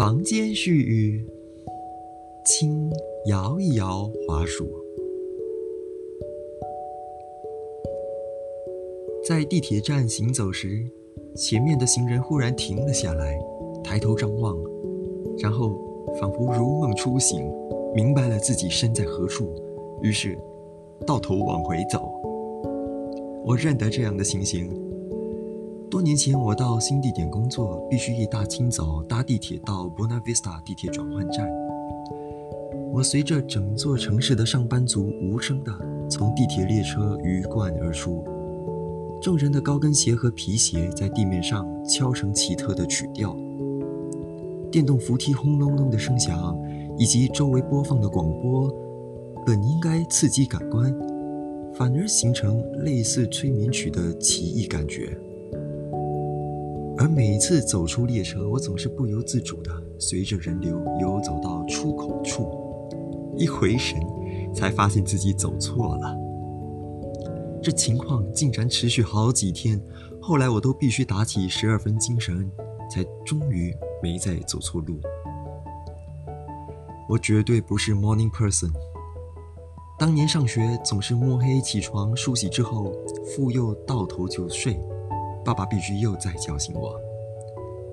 房间絮语，轻摇一摇滑鼠。在地铁站行走时，前面的行人忽然停了下来，抬头张望，然后仿佛如梦初醒，明白了自己身在何处，于是倒头往回走。我认得这样的情形。多年前，我到新地点工作，必须一大清早搭地铁到 Buena Vista 地铁转换站。我随着整座城市的上班族无声地从地铁列车鱼贯而出，众人的高跟鞋和皮鞋在地面上敲成奇特的曲调，电动扶梯轰隆隆的声响，以及周围播放的广播，本应该刺激感官，反而形成类似催眠曲的奇异感觉。而每次走出列车，我总是不由自主地随着人流游走到出口处，一回神，才发现自己走错了。这情况竟然持续好几天，后来我都必须打起十二分精神，才终于没再走错路。我绝对不是 morning person。当年上学总是摸黑起床梳洗之后，妇幼倒头就睡。爸爸必须又再叫醒我。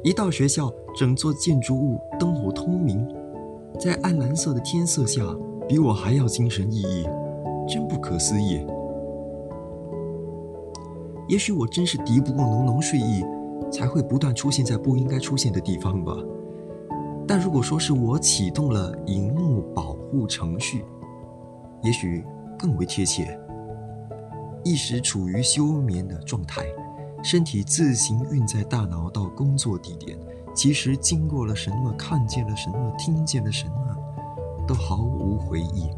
一到学校，整座建筑物灯火通明，在暗蓝色的天色下，比我还要精神奕奕，真不可思议。也许我真是敌不过浓浓睡意，才会不断出现在不应该出现的地方吧。但如果说是我启动了荧幕保护程序，也许更为贴切。一时处于休眠的状态。身体自行运载大脑到工作地点，其实经过了什么，看见了什么，听见了什么，都毫无回忆。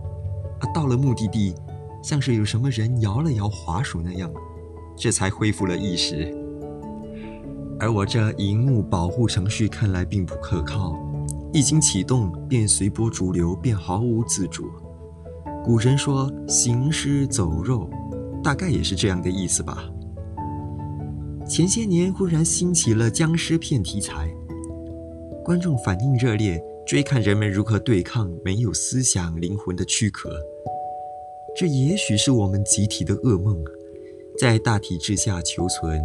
而到了目的地，像是有什么人摇了摇滑鼠那样，这才恢复了意识。而我这荧幕保护程序看来并不可靠，一经启动便随波逐流，便毫无自主。古人说“行尸走肉”，大概也是这样的意思吧。前些年忽然兴起了僵尸片题材，观众反应热烈，追看人们如何对抗没有思想灵魂的躯壳。这也许是我们集体的噩梦，在大体制下求存，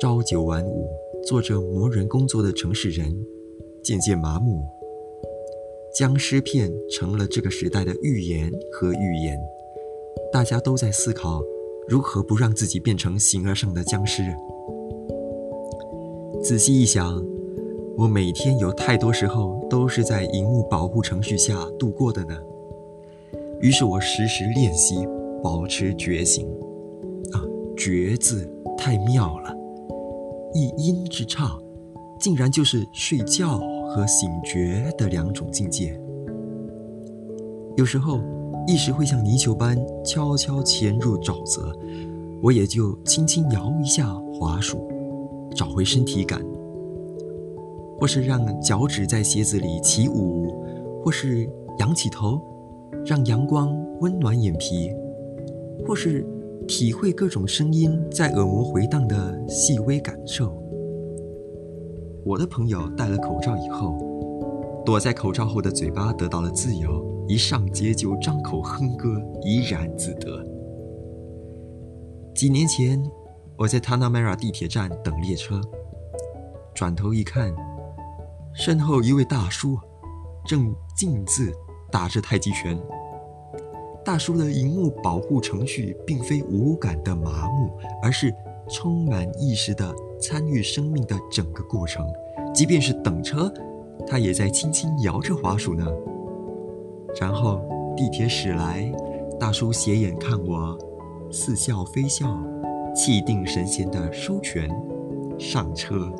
朝九晚五，做着磨人工作的城市人，渐渐麻木。僵尸片成了这个时代的预言和预言，大家都在思考如何不让自己变成形而上的僵尸。仔细一想，我每天有太多时候都是在荧幕保护程序下度过的呢。于是我时时练习保持觉醒。啊，觉字太妙了，一音之差，竟然就是睡觉和醒觉的两种境界。有时候意识会像泥鳅般悄悄潜入沼泽，我也就轻轻摇一下滑鼠。找回身体感，或是让脚趾在鞋子里起舞，或是仰起头，让阳光温暖眼皮，或是体会各种声音在耳膜回荡的细微感受。我的朋友戴了口罩以后，躲在口罩后的嘴巴得到了自由，一上街就张口哼歌，怡然自得。几年前。我在 Tanamera 地铁站等列车，转头一看，身后一位大叔正静自打着太极拳。大叔的荧幕保护程序并非无感的麻木，而是充满意识的参与生命的整个过程。即便是等车，他也在轻轻摇着滑鼠呢。然后地铁驶来，大叔斜眼看我，似笑非笑。气定神闲的收拳，上车。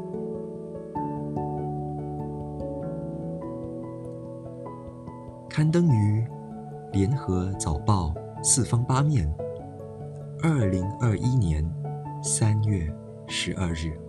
刊登于《联合早报》四方八面，二零二一年三月十二日。